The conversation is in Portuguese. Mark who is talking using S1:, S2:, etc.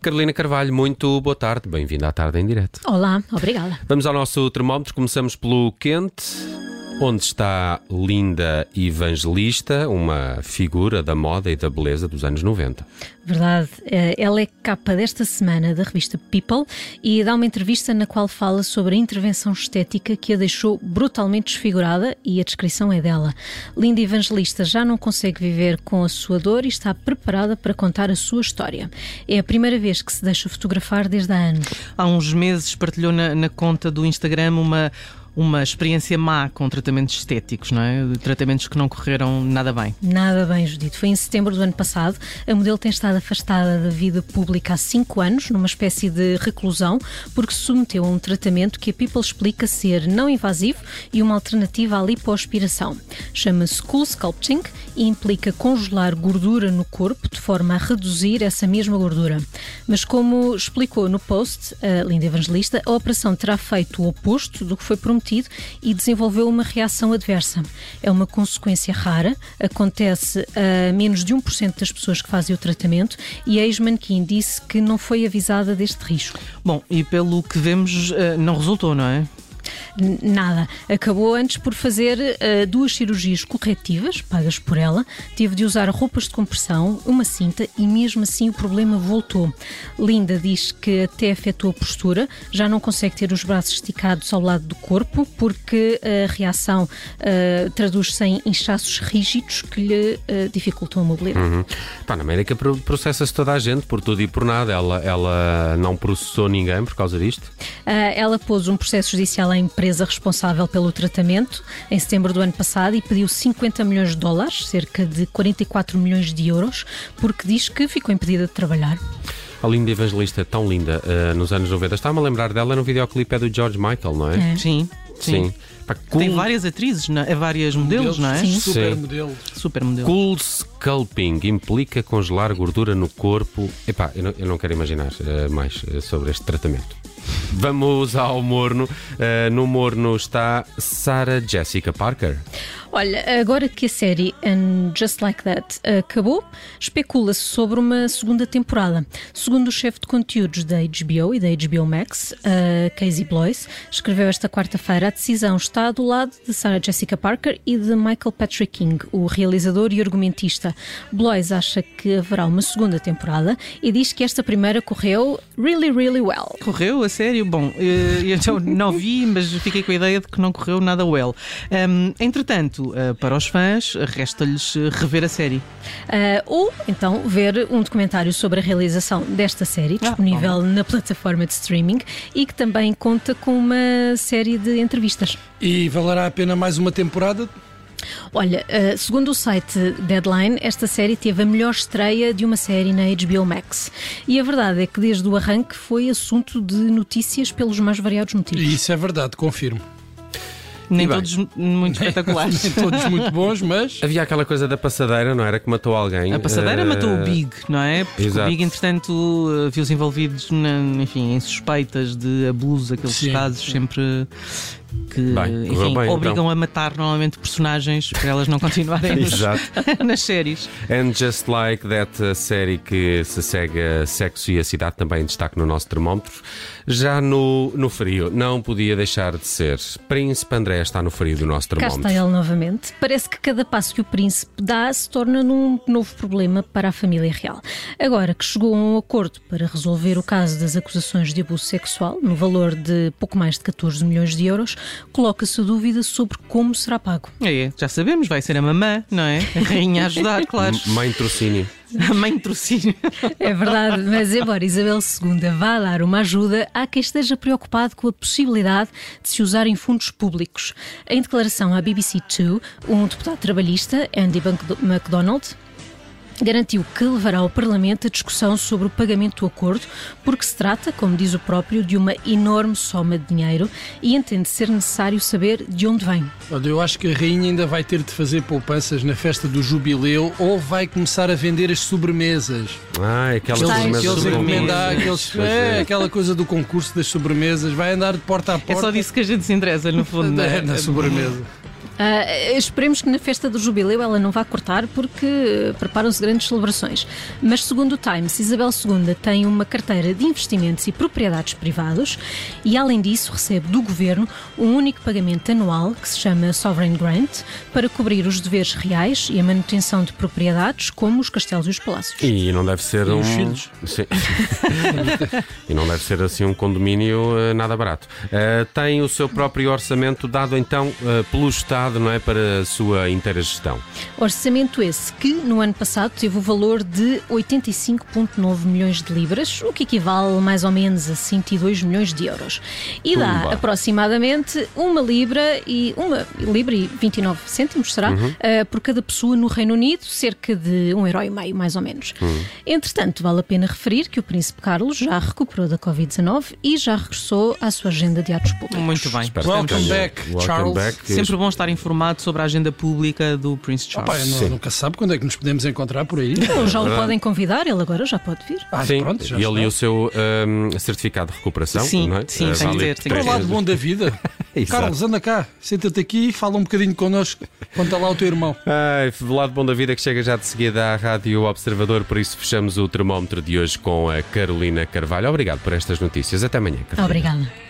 S1: Carolina Carvalho, muito boa tarde, bem-vinda à tarde em direto.
S2: Olá, obrigada.
S1: Vamos ao nosso termómetro, começamos pelo quente. Onde está Linda Evangelista, uma figura da moda e da beleza dos anos 90.
S2: Verdade. Eh, ela é capa desta semana da revista People e dá uma entrevista na qual fala sobre a intervenção estética que a deixou brutalmente desfigurada e a descrição é dela. Linda Evangelista já não consegue viver com a sua dor e está preparada para contar a sua história. É a primeira vez que se deixa fotografar desde há anos.
S3: Há uns meses partilhou na, na conta do Instagram uma uma experiência má com tratamentos estéticos, não é? Tratamentos que não correram nada bem.
S2: Nada bem, Judito. Foi em setembro do ano passado. A modelo tem estado afastada da vida pública há cinco anos, numa espécie de reclusão, porque se submeteu a um tratamento que a People explica ser não invasivo e uma alternativa à lipoaspiração. Chama-se Cool Sculpting e implica congelar gordura no corpo de forma a reduzir essa mesma gordura. Mas como explicou no post a Linda Evangelista, a operação terá feito o oposto do que foi prometido e desenvolveu uma reação adversa. É uma consequência rara, acontece a menos de 1% das pessoas que fazem o tratamento e a ex-manequim disse que não foi avisada deste risco.
S3: Bom, e pelo que vemos, eh, não resultou, não é?
S2: Nada. Acabou antes por fazer uh, duas cirurgias corretivas, pagas por ela, teve de usar roupas de compressão, uma cinta e mesmo assim o problema voltou. Linda diz que até afetou a postura, já não consegue ter os braços esticados ao lado do corpo porque a reação uh, traduz-se em inchaços rígidos que lhe uh, dificultam a mobilidade.
S1: Uhum. Pá, na América processa-se toda a gente por tudo e por nada. Ela, ela não processou ninguém por causa disto?
S2: ela pôs um processo judicial em empresa responsável pelo tratamento em setembro do ano passado e pediu 50 milhões de dólares, cerca de 44 milhões de euros, porque diz que ficou impedida de trabalhar.
S1: A linda evangelista, tão linda, uh, nos anos 90. Estava-me a lembrar dela no videoclipe é do George Michael, não é?
S3: é. Sim. Sim. Sim.
S1: Pá,
S3: cool... Tem várias atrizes, não? É? várias modelos, modelos, não é?
S2: Sim.
S4: Super modelos.
S3: Super modelos.
S1: Cool Sculpting implica congelar gordura no corpo. Epá, eu não, eu não quero imaginar uh, mais uh, sobre este tratamento. Vamos ao morno. Uh, no morno está Sarah Jessica Parker.
S2: Olha, agora que a série And Just Like That acabou, especula-se sobre uma segunda temporada. Segundo o chefe de conteúdos da HBO e da HBO Max, uh, Casey Blois, escreveu esta quarta-feira a decisão está do lado de Sarah Jessica Parker e de Michael Patrick King, o realizador e argumentista. Blois acha que haverá uma segunda temporada e diz que esta primeira correu really, really well.
S3: Correu? A sério? Bom, eh, eu não vi, mas fiquei com a ideia de que não correu nada well. Um, entretanto, uh, para os fãs, resta-lhes rever a série.
S2: Uh, ou então ver um documentário sobre a realização desta série, ah, disponível ah, na plataforma de streaming e que também conta com uma série de entrevistas.
S4: E valerá a pena mais uma temporada?
S2: Olha, uh, segundo o site Deadline, esta série teve a melhor estreia de uma série na HBO Max. E a verdade é que desde o arranque foi assunto de notícias pelos mais variados motivos.
S4: Isso é verdade, confirmo.
S3: Nem todos muito espetaculares.
S4: Nem todos muito bons, mas.
S1: Havia aquela coisa da passadeira, não era? Que matou alguém.
S3: A passadeira uh... matou o Big, não é? Porque Exato. o Big, entretanto, eh, viu-se envolvidos na, enfim, em suspeitas de abuso, aqueles Sim. casos sempre que bem, enfim, bem, então. obrigam então. a matar normalmente personagens para elas não continuarem nas séries.
S1: And Just Like That, série que se segue a sexo e a cidade, também em destaque no nosso termómetro. Já no, no frio, não podia deixar de ser. Príncipe André está no frio do nosso termómetro.
S2: Cá está ele novamente. Parece que cada passo que o príncipe dá se torna num novo problema para a família real. Agora que chegou a um acordo para resolver o caso das acusações de abuso sexual, no valor de pouco mais de 14 milhões de euros, coloca-se a dúvida sobre como será pago.
S3: É, já sabemos, vai ser a mamã, não é? A rainha a ajudar, claro.
S1: Mãe trocínio.
S3: A mãe trocínio.
S2: É verdade, mas embora Isabel II vá dar uma ajuda, há quem esteja preocupado com a possibilidade de se usarem fundos públicos. Em declaração à BBC Two, um deputado trabalhista, Andy MacDonald, garantiu que levará ao Parlamento a discussão sobre o pagamento do acordo, porque se trata, como diz o próprio, de uma enorme soma de dinheiro e entende ser necessário saber de onde vem.
S4: Olha, eu acho que a rainha ainda vai ter de fazer poupanças na festa do jubileu ou vai começar a vender as sobremesas.
S1: Ah, aquelas
S4: sobremesas. Aqueles encomendar, aqueles, é, é, aquela coisa do concurso das sobremesas, vai andar de porta a porta.
S3: É só disso que a gente se interessa, no fundo.
S4: É, na sobremesa.
S2: Uh, esperemos que na festa do jubileu ela não vá cortar, porque preparam-se grandes celebrações. Mas, segundo o Times, Isabel II tem uma carteira de investimentos e propriedades privados e, além disso, recebe do governo um único pagamento anual que se chama Sovereign Grant para cobrir os deveres reais e a manutenção de propriedades, como os castelos e os palácios.
S1: E não deve ser
S4: e
S1: um.
S4: Os filhos.
S1: Sim. e não deve ser assim um condomínio uh, nada barato. Uh, tem o seu próprio orçamento dado então uh, pelo Estado, não é? Para a sua inteira gestão.
S2: Orçamento esse que no ano passado teve o valor de 85,9 milhões de libras, o que equivale mais ou menos a 102 milhões de euros. E dá Pumba. aproximadamente uma libra e uma libra e 29 cêntimos, será? Uhum. por cada pessoa no Reino Unido, cerca de um euro e meio, mais ou menos. Uhum. Entretanto, vale a pena referir que o Príncipe Carlos já recuperou da Covid-19 e já regressou à sua agenda de atos públicos.
S3: Muito bem.
S4: Espero Welcome back, Welcome Charles. Back.
S3: Sempre bom estar informado sobre a agenda pública do Prince Charles.
S4: Opa, nunca sabe quando é que nos podemos encontrar por aí.
S2: Ou já o podem convidar, ele agora já pode vir.
S1: Ah, sim, pronto, já e ele e o seu um, certificado de recuperação.
S3: Sim,
S1: não é?
S3: sim, uh, tem que ter. Tem
S4: Para o lado bom da vida. Carlos, anda cá, senta-te aqui e fala um bocadinho connosco. Conta lá o teu irmão.
S1: Ai, do lado bom da vida que chega já de seguida à Rádio Observador, por isso fechamos o termómetro de hoje com a Carolina Carvalho. Obrigado por estas notícias. Até amanhã.
S2: Carolina. Obrigada.